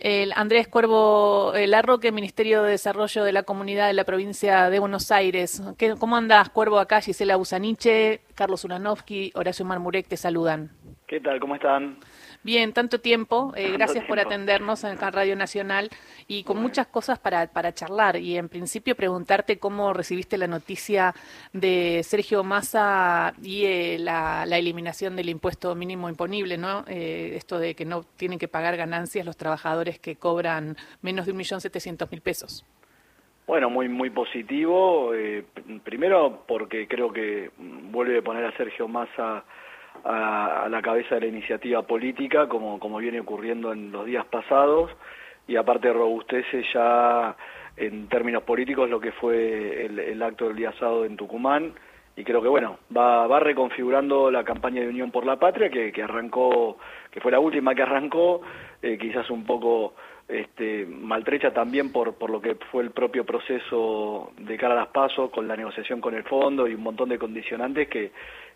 El Andrés Cuervo Larroque, Ministerio de Desarrollo de la Comunidad de la Provincia de Buenos Aires. ¿Cómo andas, Cuervo? Acá Gisela Busaniche, Carlos Uranovsky, Horacio Marmurek te saludan. ¿Qué tal? ¿Cómo están? Bien, tanto tiempo. Eh, gracias por atendernos en Radio Nacional y con muchas cosas para, para charlar. Y en principio preguntarte cómo recibiste la noticia de Sergio Massa y eh, la, eliminación del impuesto mínimo imponible, ¿no? Eh, esto de que no tienen que pagar ganancias los trabajadores que cobran menos de un millón setecientos mil pesos. Bueno, muy muy positivo. primero porque creo que vuelve a poner a Sergio Massa a, la cabeza de la iniciativa política, como, como viene ocurriendo en los días pasados, y aparte robustece ya en términos políticos lo que fue el, acto del día sábado en Tucumán, y creo que bueno, va, va reconfigurando la campaña de Unión por la Patria, que, que arrancó, que fue la última que arrancó, eh, quizás un poco este, maltrecha también por, por lo que fue el propio proceso de cara a las pasos, con la negociación con el fondo y un montón de condicionantes que,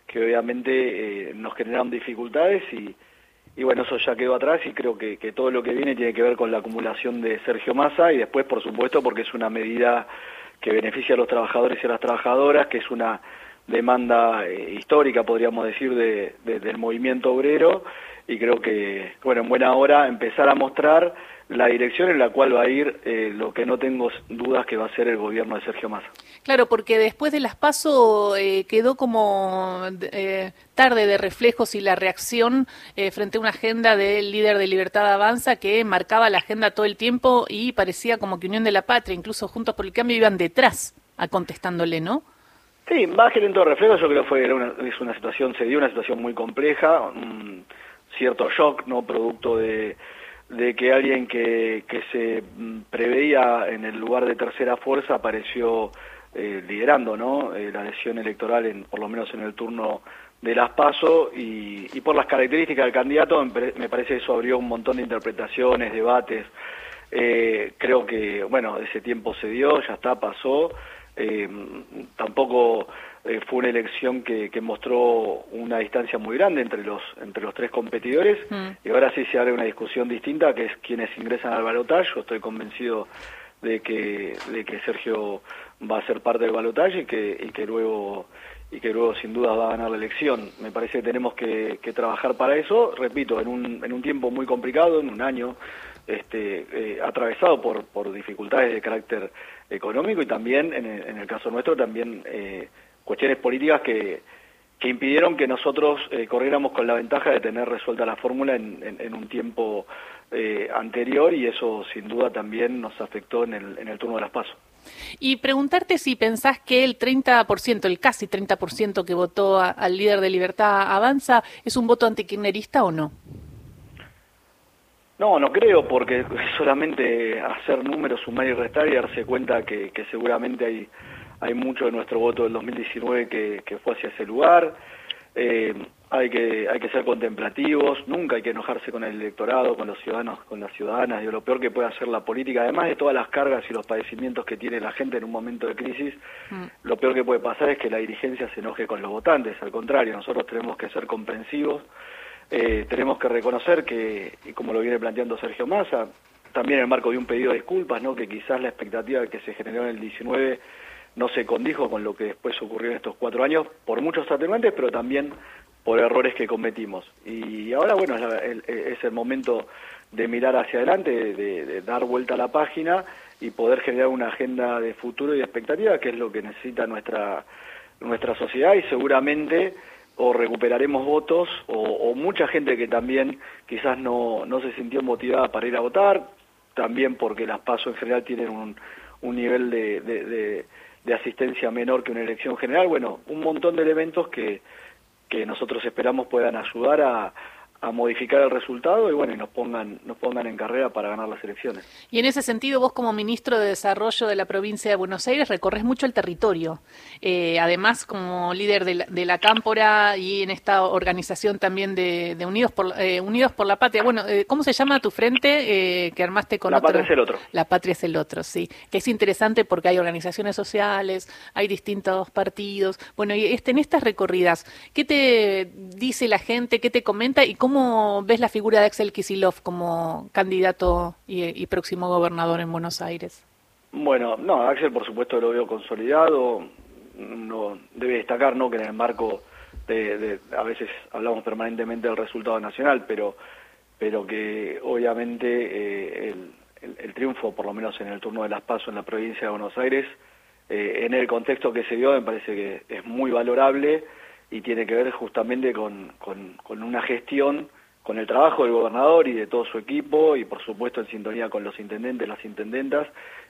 que obviamente eh, nos generaron dificultades y, y bueno, eso ya quedó atrás y creo que, que, todo lo que viene tiene que ver con la acumulación de Sergio Massa y después, por supuesto, porque es una medida que beneficia a los trabajadores y a las trabajadoras, que es una demanda eh, histórica, podríamos decir, de, del movimiento obrero y creo que, bueno, en buena hora empezar a mostrar la dirección en la cual va a ir eh, lo que no tengo dudas que va a ser el gobierno de Sergio Massa. Claro, porque después de las PASO eh, quedó como eh, tarde de reflejos y la reacción frente a una agenda del líder de Libertad Avanza que marcaba la agenda todo el tiempo y parecía como que Unión de la Patria, incluso Juntos por el Cambio, iban detrás a contestándole, ¿no? Sí, más que en todo reflejo, yo creo que fue una, es una situación, se dio una situación muy compleja, un cierto shock, ¿no? Producto de de que alguien que, que se mm, preveía en el lugar de tercera fuerza apareció eh, liderando ¿no? Eh, la elección electoral, en, por lo menos en el turno de las PASO, y, por las características del candidato me parece que eso abrió un montón de interpretaciones, debates. Eh, creo que, bueno, ese tiempo se dio, ya está, pasó. Tampoco eh, fue una elección que, que, mostró una distancia muy grande entre los entre los tres competidores mm. y ahora sí se abre una discusión distinta que es quienes ingresan al balotaje. Yo estoy convencido de que de que Sergio va a ser parte del balotaje y que y que luego y que luego sin duda va a ganar la elección. Me parece que tenemos que, que trabajar para eso, repito, en un, en un tiempo muy complicado, en un año este, eh, atravesado por, por dificultades de carácter económico y también, en el, en el caso nuestro, también eh, cuestiones políticas que, que impidieron que nosotros eh, corriéramos con la ventaja de tener resuelta la fórmula en, en, un tiempo eh, anterior y eso sin duda también nos afectó en el, en el turno de las pasos. Y preguntarte si pensás que el 30%, el casi 30% que votó al líder de Libertad Avanza, es un voto antikirchnerista o no? No, no creo, porque solamente hacer números, sumar y restar y darse cuenta que, que seguramente hay hay mucho de nuestro voto del 2019 que, que fue hacia ese lugar. Eh, hay que hay que ser contemplativos, nunca hay que enojarse con el electorado, con los ciudadanos, con las ciudadanas, y lo peor que puede hacer la política, además de todas las cargas y los padecimientos que tiene la gente en un momento de crisis, mm. lo peor que puede pasar es que la dirigencia se enoje con los votantes, al contrario, nosotros tenemos que ser comprensivos, eh, tenemos que reconocer que, y como lo viene planteando Sergio Massa, también en el marco de un pedido de disculpas, ¿no? que quizás la expectativa que se generó en el 19 no se condijo con lo que después ocurrió en estos cuatro años por muchos atenuantes, pero también por errores que cometimos. Y ahora, bueno, es, el momento de mirar hacia adelante, de, dar vuelta a la página y poder generar una agenda de futuro y de expectativa, que es lo que necesita nuestra, nuestra sociedad y seguramente o recuperaremos votos o, mucha gente que también quizás no, no se sintió motivada para ir a votar, también porque las pasos en general tienen un, un nivel de de asistencia menor que una elección general, bueno, un montón de elementos que, que nosotros esperamos puedan ayudar a, a modificar el resultado y bueno, y nos pongan, nos pongan en carrera para ganar las elecciones. Y en ese sentido, vos como ministro de Desarrollo de la provincia de Buenos Aires recorres mucho el territorio. Eh, además, como líder de la, de la, Cámpora y en esta organización también de, Unidos, por, eh, Unidos por la Patria. Bueno, eh, ¿cómo se llama tu frente que armaste con la Patria es el otro. La Patria es el otro, sí. Que es interesante porque hay organizaciones sociales, hay distintos partidos. Bueno, y este, en estas recorridas, ¿qué te dice la gente, qué te comenta y cómo ¿Cómo ves la figura de Axel Kisilov como candidato y, próximo gobernador en Buenos Aires? Bueno, no, Axel por supuesto lo veo consolidado. No, debe destacar ¿no? que en el marco de, a veces hablamos permanentemente del resultado nacional, pero, pero que obviamente eh, el, el, triunfo, por lo menos en el turno de las PASO en la provincia de Buenos Aires, eh, en el contexto que se dio me parece que es muy valorable y tiene que ver justamente con, con, una gestión, con el trabajo del gobernador y de todo su equipo y por supuesto en sintonía con los intendentes, las intendentas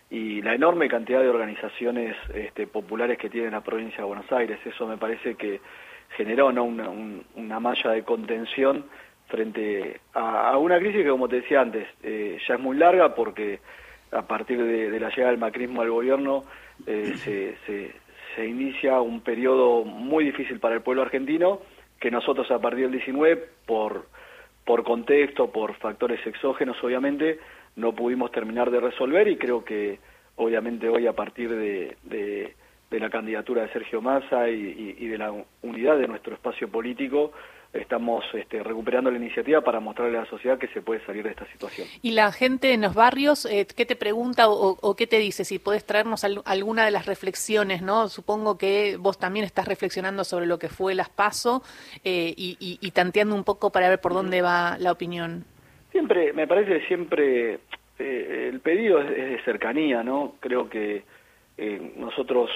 y la enorme cantidad de organizaciones este, populares que tiene la provincia de Buenos Aires. Eso me parece que generó ¿no? una, una malla de contención frente a, una crisis que, como te decía antes, eh, ya es muy larga porque a partir de, la llegada del macrismo al gobierno eh, se, se, inicia un periodo muy difícil para el pueblo argentino que nosotros a partir del 19, por, por contexto, por factores exógenos obviamente, no pudimos terminar de resolver y creo que obviamente hoy a partir de, de, la candidatura de Sergio Massa y, de la unidad de nuestro espacio político, estamos este, recuperando la iniciativa para mostrarle a la sociedad que se puede salir de esta situación. ¿Y la gente en los barrios eh, qué te pregunta o, qué te dice? Si puedes traernos alguna de las reflexiones, ¿no? Supongo que vos también estás reflexionando sobre lo que fue las PASO eh, y, tanteando un poco para ver por dónde va la opinión. Siempre, me parece que siempre eh, el pedido es, de cercanía, ¿no? Creo que nosotros,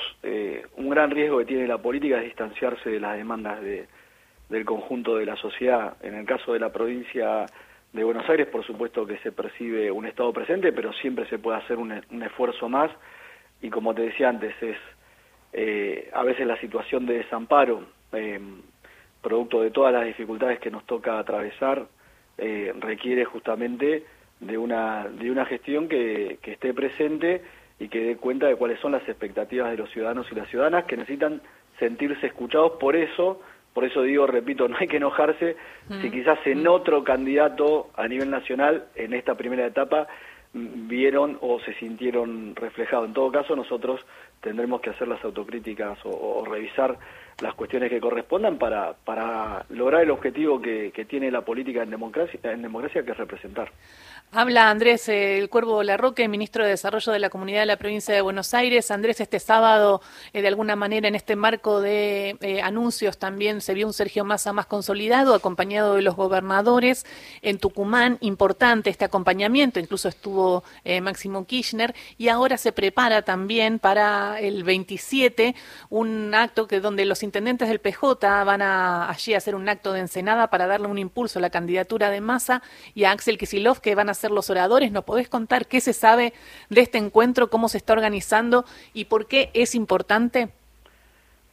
un gran riesgo que tiene la política es distanciarse de las demandas de del conjunto de la sociedad. En el caso de la provincia de Buenos Aires, por supuesto que se percibe un Estado presente, pero siempre se puede hacer un, esfuerzo más. Y como te decía antes, es eh, a veces la situación de desamparo, eh, producto de todas las dificultades que nos toca atravesar, eh, requiere justamente de una, de una gestión que, que esté presente y que dé cuenta de cuáles son las expectativas de los ciudadanos y las ciudadanas que necesitan sentirse escuchados. Por eso por eso digo, repito, no hay que enojarse si mm. quizás en otro candidato a nivel nacional, en esta primera etapa, vieron o se sintieron reflejados. En todo caso, nosotros tendremos que hacer las autocríticas o, revisar las cuestiones que correspondan para, para lograr el objetivo que, que tiene la política en democracia, en democracia, que es representar. Habla Andrés eh, El Cuervo Larroque, ministro de Desarrollo de la Comunidad de la Provincia de Buenos Aires. Andrés, este sábado, eh, de alguna manera, en este marco de eh, anuncios, también se vio un Sergio Massa más consolidado, acompañado de los gobernadores. En Tucumán, importante este acompañamiento, incluso estuvo Máximo Kirchner, y ahora se prepara también para el 27 un acto que donde los intendentes del PJ van a allí a hacer un acto de encenada para darle un impulso a la candidatura de Massa y a Axel Kisilov, que van a ser los oradores. ¿Nos podés contar qué se sabe de este encuentro, cómo se está organizando y por qué es importante?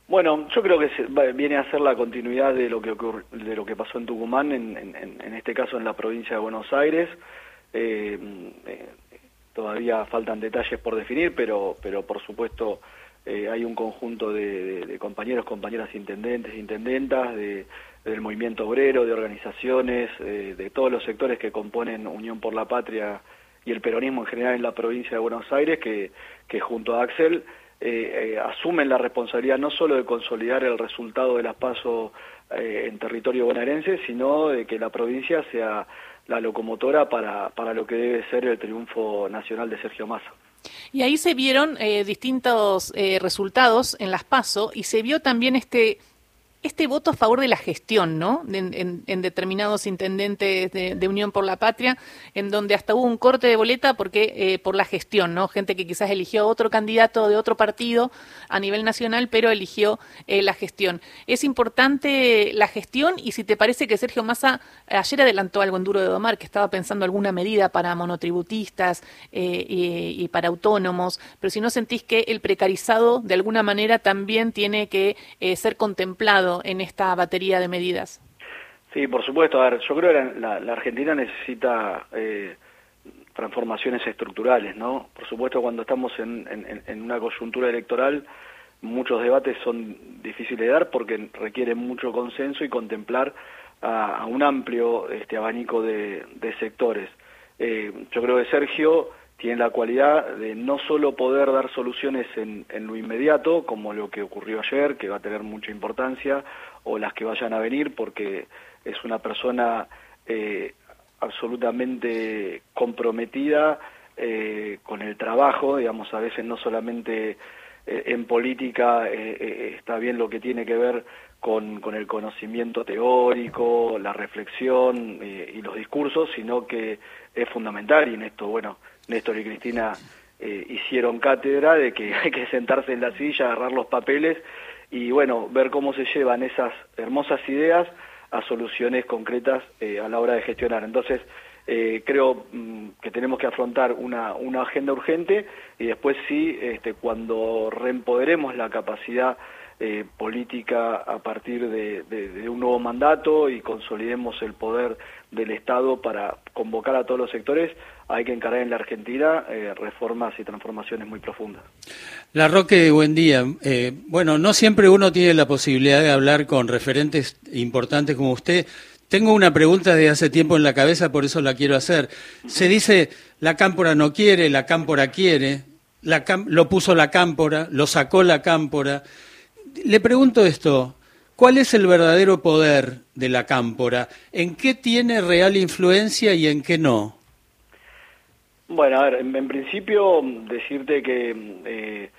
Bueno, yo creo que viene a ser la continuidad de lo que de lo que pasó en Tucumán, en, este caso en la provincia de Buenos Aires. Eh, eh, todavía faltan detalles por definir, pero, pero por supuesto eh, hay un conjunto de, compañeros, compañeras intendentes, intendentas, de, del movimiento obrero, de organizaciones, eh, de todos los sectores que componen Unión por la Patria y el peronismo en general en la provincia de Buenos Aires, que, que junto a Axel eh, asumen la responsabilidad no solo de consolidar el resultado de las pasos en territorio bonaerense, sino de que la provincia sea la locomotora para, para lo que debe ser el triunfo nacional de Sergio Massa. Y ahí se vieron eh, distintos eh, resultados en las PASO y se vio también este este voto a favor de la gestión, ¿no? En, determinados intendentes de, Unión por la Patria, en donde hasta hubo un corte de boleta porque eh, por la gestión, ¿no? Gente que quizás eligió a otro candidato de otro partido a nivel nacional, pero eligió eh, la gestión. Es importante la gestión y si te parece que Sergio Massa ayer adelantó algo en Duro de Domar, que estaba pensando alguna medida para monotributistas eh, y para autónomos, pero si no sentís que el precarizado de alguna manera también tiene que ser contemplado en esta batería de medidas? Sí, por supuesto. A ver, yo creo que la, Argentina necesita eh, transformaciones estructurales, ¿no? Por supuesto, cuando estamos en, una coyuntura electoral, muchos debates son difíciles de dar porque requieren mucho consenso y contemplar a, un amplio este abanico de, sectores. Eh, yo creo que Sergio tiene la cualidad de no solo poder dar soluciones en, lo inmediato, como lo que ocurrió ayer, que va a tener mucha importancia, o las que vayan a venir, porque es una persona eh, absolutamente comprometida eh, con el trabajo, digamos, a veces no solamente eh, en política está bien lo que tiene que ver con, con el conocimiento teórico, la reflexión y los discursos, sino que es fundamental y en esto, bueno, Néstor y Cristina hicieron cátedra de que hay que sentarse en la silla, agarrar los papeles y bueno, ver cómo se llevan esas hermosas ideas a soluciones concretas eh, a la hora de gestionar. Entonces, eh, creo mm, que tenemos que afrontar una, agenda urgente y después sí, este, cuando reempoderemos la capacidad eh, política a partir de, un nuevo mandato y consolidemos el poder del Estado para convocar a todos los sectores, hay que encarar en la Argentina eh, reformas y transformaciones muy profundas. La Roque, buen día. Eh, bueno, no siempre uno tiene la posibilidad de hablar con referentes importantes como usted. Tengo una pregunta de hace tiempo en la cabeza, por eso la quiero hacer. Se dice, la cámpora no quiere, la cámpora quiere, lo puso la cámpora, lo sacó la cámpora. Le pregunto esto, ¿cuál es el verdadero poder de la cámpora? ¿En qué tiene real influencia y en qué no? Bueno, a ver, en, principio decirte que eh,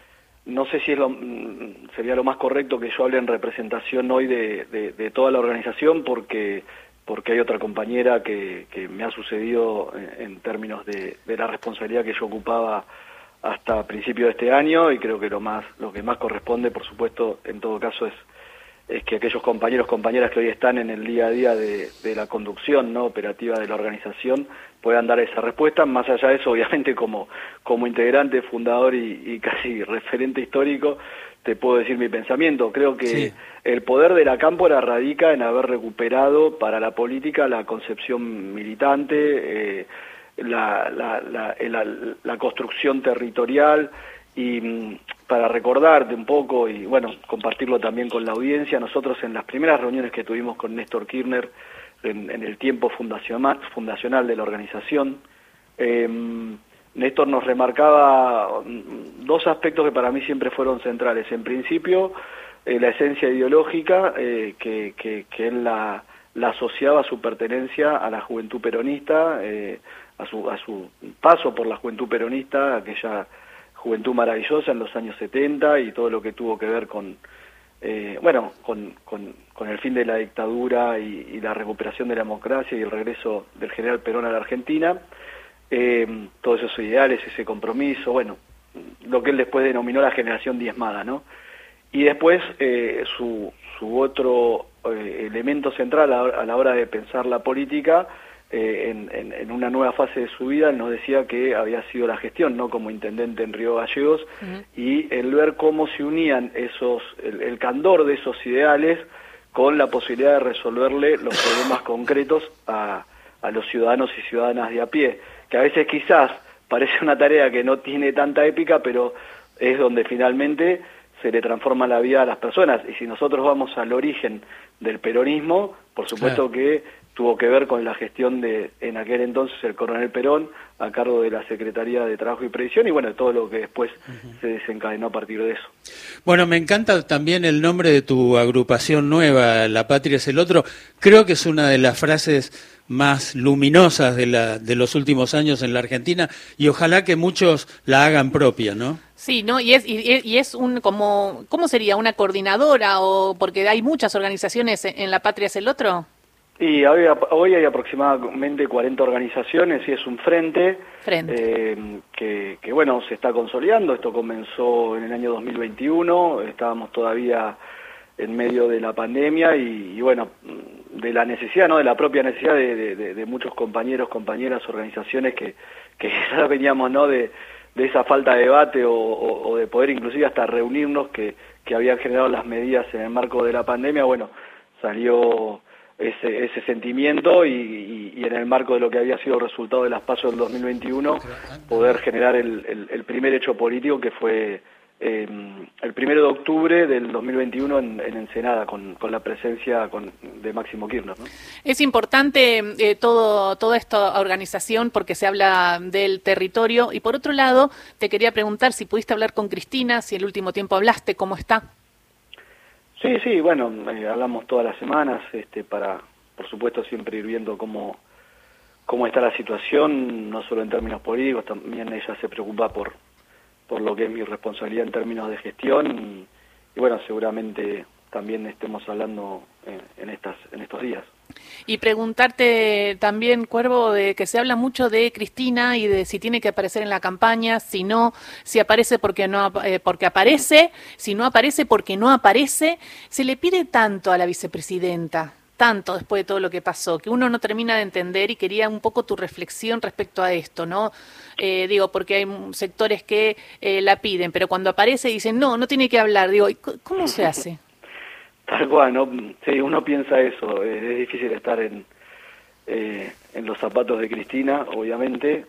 no sé si es lo, mm, sería lo más correcto que yo hable en representación hoy de, toda la organización porque porque hay otra compañera que, que me ha sucedido en, términos de, de, la responsabilidad que yo ocupaba hasta principio de este año y creo que lo más lo que más corresponde, por supuesto, en todo caso es es que aquellos compañeros, compañeras que hoy están en el día a día de, la conducción no operativa de la organización puedan dar esa respuesta. Más allá de eso, obviamente, como, como integrante, fundador y, casi referente histórico, te puedo decir mi pensamiento. Creo que el poder de la cámpora radica en haber recuperado para la política la concepción militante, eh, la, la, la, la, construcción territorial y mm, para recordarte un poco y bueno, compartirlo también con la audiencia, nosotros en las primeras reuniones que tuvimos con Néstor Kirchner en, el tiempo fundacional, de la organización, em, Néstor nos remarcaba dos aspectos que para mí siempre fueron centrales. En principio, eh, la esencia ideológica, eh, que, que, que, él la, la, asociaba a su pertenencia a la juventud peronista, eh, a, su, a su paso por la juventud peronista, aquella Juventud Maravillosa en los años 70 y todo lo que tuvo que ver con, eh, bueno, con, con, el fin de la dictadura y, la recuperación de la democracia y el regreso del general Perón a la Argentina, eh, todos esos ideales, ese compromiso, bueno, lo que él después denominó la generación diezmada, ¿no? Y después eh, su, su otro elemento central a la hora de pensar la política eh, en, una nueva fase de su vida, él nos decía que había sido la gestión, ¿no? Como intendente en Río Gallegos, y el ver cómo se unían esos, el, candor de esos ideales con la posibilidad de resolverle los problemas concretos a, a los ciudadanos y ciudadanas de a pie, que a veces quizás parece una tarea que no tiene tanta épica, pero es donde finalmente se le transforma la vida a las personas. Y si nosotros vamos al origen del peronismo, por supuesto que tuvo que ver con la gestión de, en aquel entonces, el coronel Perón, a cargo de la Secretaría de Trabajo y Previsión, y bueno, todo lo que después se desencadenó a partir de eso. Bueno, me encanta también el nombre de tu agrupación nueva, La Patria es el Otro. Creo que es una de las frases más luminosas de, la, de los últimos años en la Argentina, y ojalá que muchos la hagan propia, ¿no? Sí, ¿no? Y es, y, es un, como, ¿cómo sería? ¿Una coordinadora? o Porque hay muchas organizaciones en La Patria es el Otro. Y hoy, hay aproximadamente 40 organizaciones y es un frente, eh, que, que, bueno, se está consolidando. Esto comenzó en el año 2021, estábamos todavía en medio de la pandemia y, bueno, de la necesidad, ¿no? De la propia necesidad de, muchos compañeros, compañeras, organizaciones que, que ya veníamos, ¿no? De, de esa falta de debate o, o, de poder inclusive hasta reunirnos que, que habían generado las medidas en el marco de la pandemia. Bueno, salió ese, ese sentimiento y, y, en el marco de lo que había sido el resultado de las pasos del 2021, poder generar el, el, primer hecho político que fue eh, el primero de octubre del 2021 en, en Ensenada, con, con la presencia con, de Máximo Kirchner. Es importante eh, todo, toda esta organización porque se habla del territorio y por otro lado te quería preguntar si pudiste hablar con Cristina, si el último tiempo hablaste, ¿cómo está? Sí, sí, bueno, eh, hablamos todas las semanas este, para, por supuesto siempre ir viendo cómo, cómo está la situación, no solo en términos políticos, también ella se preocupa por, por lo que es mi responsabilidad en términos de gestión y, bueno, seguramente también estemos hablando en, estas, en estos días. Y preguntarte también, Cuervo, de que se habla mucho de Cristina y de si tiene que aparecer en la campaña, si no, si aparece porque no eh, porque aparece, si no aparece porque no aparece. Se le pide tanto a la vicepresidenta, tanto después de todo lo que pasó, que uno no termina de entender y quería un poco tu reflexión respecto a esto, ¿no? Eh, digo, porque hay sectores que eh, la piden, pero cuando aparece dicen, no, no tiene que hablar. Digo, ¿cómo se hace? Tal cual, ¿no? Sí, uno piensa eso, es, difícil estar en, eh, en los zapatos de Cristina, obviamente.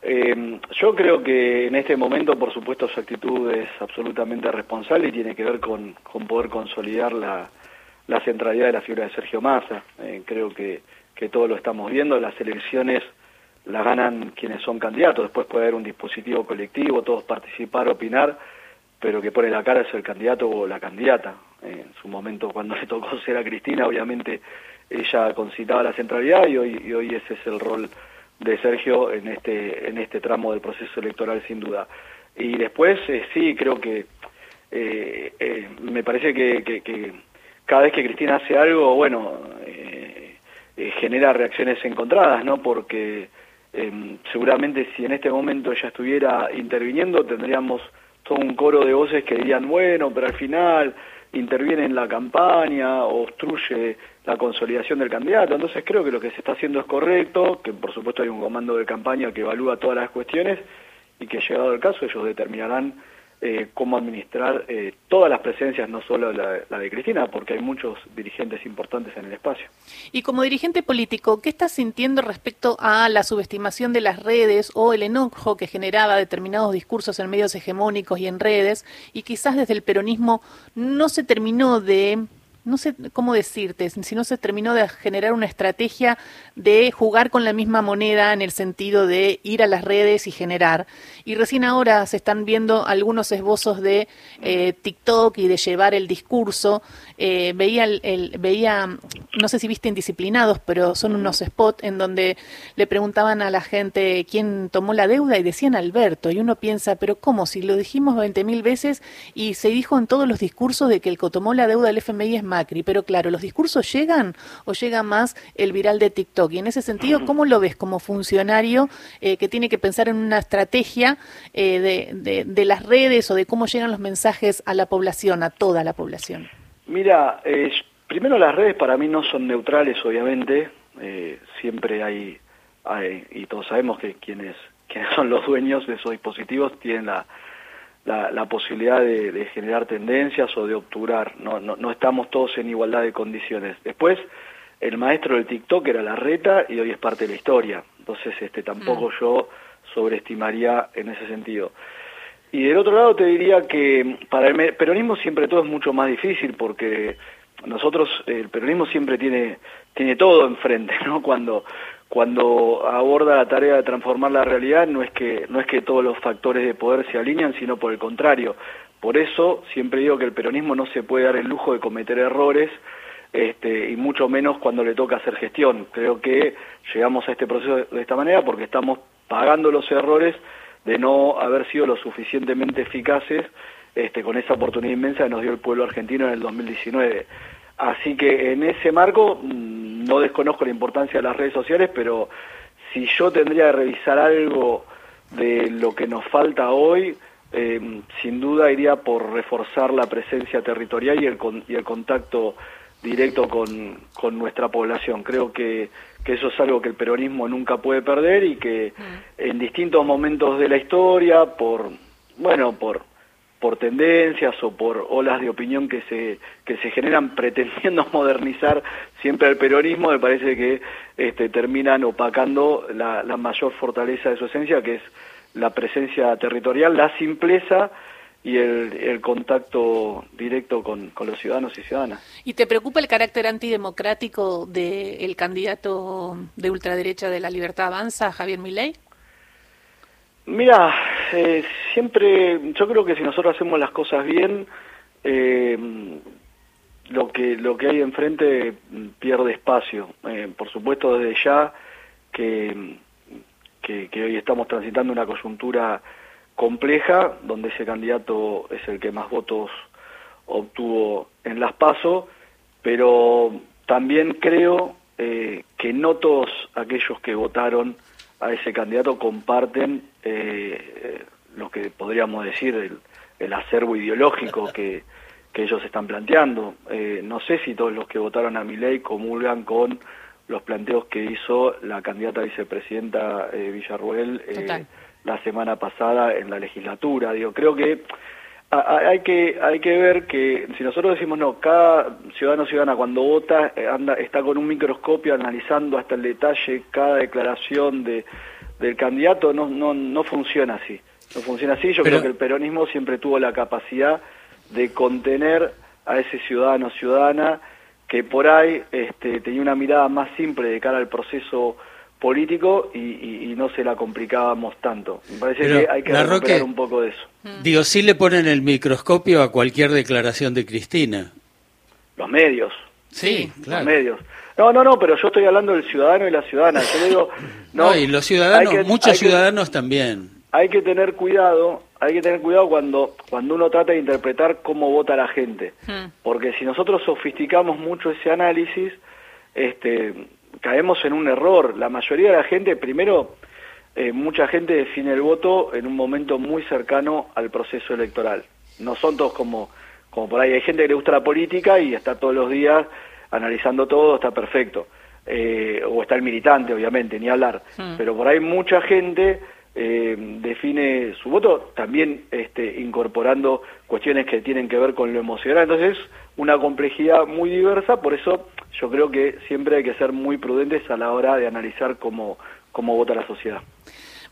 Eh, yo creo que en este momento, por supuesto, su actitud es absolutamente responsable y tiene que ver con, con poder consolidar la, la centralidad de la figura de Sergio Massa. Eh, creo que, que todos lo estamos viendo, las elecciones las ganan quienes son candidatos, después puede haber un dispositivo colectivo, todos participar, opinar, pero que pone la cara es el candidato o la candidata. En su momento, cuando le tocó ser a Cristina, obviamente ella concitaba la centralidad y hoy, y hoy ese es el rol de Sergio en este, en este tramo del proceso electoral, sin duda. Y después, eh, sí, creo que eh, eh, me parece que, que, cada vez que Cristina hace algo, bueno, genera reacciones encontradas, ¿no? Porque seguramente si en este momento ella estuviera interviniendo, tendríamos todo un coro de voces que dirían, bueno, pero al final interviene en la campaña, obstruye la consolidación del candidato. Entonces creo que lo que se está haciendo es correcto, que por supuesto hay un comando de campaña que evalúa todas las cuestiones y que llegado el caso ellos determinarán eh, cómo administrar eh, todas las presencias, no solo la, la, de Cristina, porque hay muchos dirigentes importantes en el espacio. Y como dirigente político, ¿qué estás sintiendo respecto a la subestimación de las redes o el enojo que generaba determinados discursos en medios hegemónicos y en redes? Y quizás desde el peronismo no se terminó de no sé cómo decirte, si no se terminó de generar una estrategia de jugar con la misma moneda en el sentido de ir a las redes y generar. Y recién ahora se están viendo algunos esbozos de eh, TikTok y de llevar el discurso. Eh, veía, el, veía, no sé si viste Indisciplinados, pero son unos spots en donde le preguntaban a la gente quién tomó la deuda y decían Alberto. Y uno piensa, pero ¿cómo? Si lo dijimos 20.000 veces y se dijo en todos los discursos de que el que tomó la deuda del FMI es pero claro, ¿los discursos llegan o llega más el viral de TikTok? Y en ese sentido, ¿cómo lo ves como funcionario eh, que tiene que pensar en una estrategia eh, de, las redes o de cómo llegan los mensajes a la población, a toda la población? Mira, eh, primero las redes para mí no son neutrales, obviamente. siempre hay, y todos sabemos que quienes, quienes son los dueños de esos dispositivos tienen la la, posibilidad de, generar tendencias o de obturar. No, no, no, estamos todos en igualdad de condiciones. Después, el maestro del TikTok era la reta y hoy es parte de la historia. Entonces, este, tampoco mm. yo sobreestimaría en ese sentido. Y del otro lado te diría que para el peronismo siempre todo es mucho más difícil porque nosotros, el peronismo siempre tiene, tiene todo enfrente, ¿no? Cuando, cuando aborda la tarea de transformar la realidad no es que no es que todos los factores de poder se alinean, sino por el contrario. Por eso siempre digo que el peronismo no se puede dar el lujo de cometer errores este, y mucho menos cuando le toca hacer gestión. Creo que llegamos a este proceso de esta manera porque estamos pagando los errores de no haber sido lo suficientemente eficaces este, con esa oportunidad inmensa que nos dio el pueblo argentino en el 2019. Así que en ese marco mm, no desconozco la importancia de las redes sociales, pero si yo tendría que revisar algo de lo que nos falta hoy, eh, sin duda iría por reforzar la presencia territorial y el, y el contacto directo con, con nuestra población. Creo que, que, eso es algo que el peronismo nunca puede perder y que mm. en distintos momentos de la historia, por, bueno, por por tendencias o por olas de opinión que se, que se generan pretendiendo modernizar siempre el peronismo, me parece que este, terminan opacando la, la mayor fortaleza de su esencia, que es la presencia territorial, la simpleza y el, el contacto directo con, con, los ciudadanos y ciudadanas. ¿Y te preocupa el carácter antidemocrático del candidato de ultraderecha de la Libertad Avanza, Javier Milei? Mira, eh, siempre, yo creo que si nosotros hacemos las cosas bien, eh, lo que lo que hay enfrente pierde espacio. Eh, por supuesto, desde ya que, que, que, hoy estamos transitando una coyuntura compleja, donde ese candidato es el que más votos obtuvo en las PASO, pero también creo eh, que no todos aquellos que votaron a ese candidato comparten eh, lo que podríamos decir el, el acervo ideológico que, que, ellos están planteando. Eh, no sé si todos los que votaron a mi ley comulgan con los planteos que hizo la candidata vicepresidenta eh, Villarruel eh, la semana pasada en la legislatura. Digo, creo que hay que hay que ver que si nosotros decimos no cada ciudadano ciudadana cuando vota eh, anda está con un microscopio analizando hasta el detalle cada declaración de del candidato no no no funciona así no funciona así yo creo que el peronismo siempre tuvo la capacidad de contener a ese ciudadano ciudadana que por ahí este, tenía una mirada más simple de cara al proceso político y, no se la complicábamos tanto. Me parece que hay que recuperar un poco de eso. Mm. Digo, sí le ponen el microscopio a cualquier declaración de Cristina. Los medios. Sí, claro. Los medios. No, no, no, pero yo estoy hablando del ciudadano y la ciudadana. Yo digo, no, y los ciudadanos, muchos ciudadanos también. Hay que tener cuidado, hay que tener cuidado cuando cuando uno trata de interpretar cómo vota la gente, mm. porque si nosotros sofisticamos mucho ese análisis, este caemos en un error. La mayoría de la gente, primero, eh, mucha gente define el voto en un momento muy cercano al proceso electoral. No son todos como, como por ahí. Hay gente que le gusta la política y está todos los días analizando todo, está perfecto. Eh, o está el militante, obviamente, ni hablar. Hmm. Pero por ahí mucha gente eh, define su voto también este, incorporando cuestiones que tienen que ver con lo emocional. Entonces, una complejidad muy diversa, por eso yo creo que siempre hay que ser muy prudentes a la hora de analizar cómo, cómo vota la sociedad.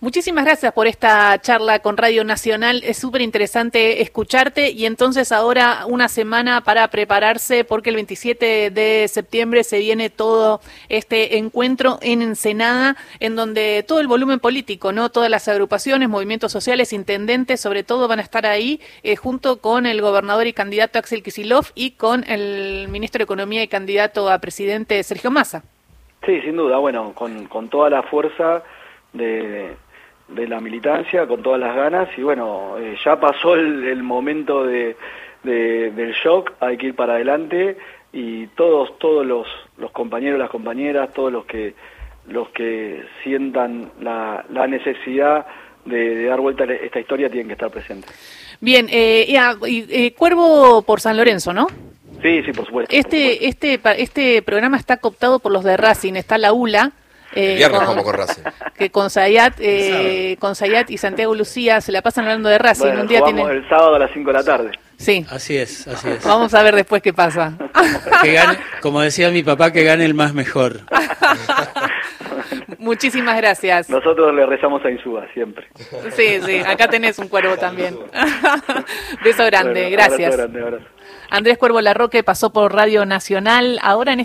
Muchísimas gracias por esta charla con Radio Nacional. Es súper interesante escucharte y entonces ahora una semana para prepararse porque el 27 de septiembre se viene todo este encuentro en Ensenada en donde todo el volumen político, no todas las agrupaciones, movimientos sociales, intendentes, sobre todo van a estar ahí eh, junto con el gobernador y candidato Axel Kisilov y con el ministro de Economía y candidato a presidente Sergio Massa. Sí, sin duda, bueno, con, con toda la fuerza de, de la militancia con todas las ganas y bueno, eh, ya pasó el, momento de, del shock, hay que ir para adelante y todos todos los, los compañeros, las compañeras, todos los que los que sientan la, la necesidad de, dar vuelta a esta historia tienen que estar presentes. Bien, eh, eh, Cuervo por San Lorenzo, ¿no? Sí, sí, por supuesto. Este, este, este programa está cooptado por los de Racing, está la ULA, eh, viernes con, como con Racing. Que con Zayat, eh, con Zayat y Santiago Lucía se la pasan hablando de Racing. un día tiene... el sábado a las 5 de la tarde. Sí. Así es, así es. Vamos a ver después qué pasa. Que como decía mi papá, que gane el más mejor. Muchísimas gracias. Nosotros le rezamos a Insúa siempre. Sí, sí, acá tenés un cuervo también. Beso grande, gracias. Grande, Andrés Cuervo Larroque pasó por Radio Nacional. Ahora en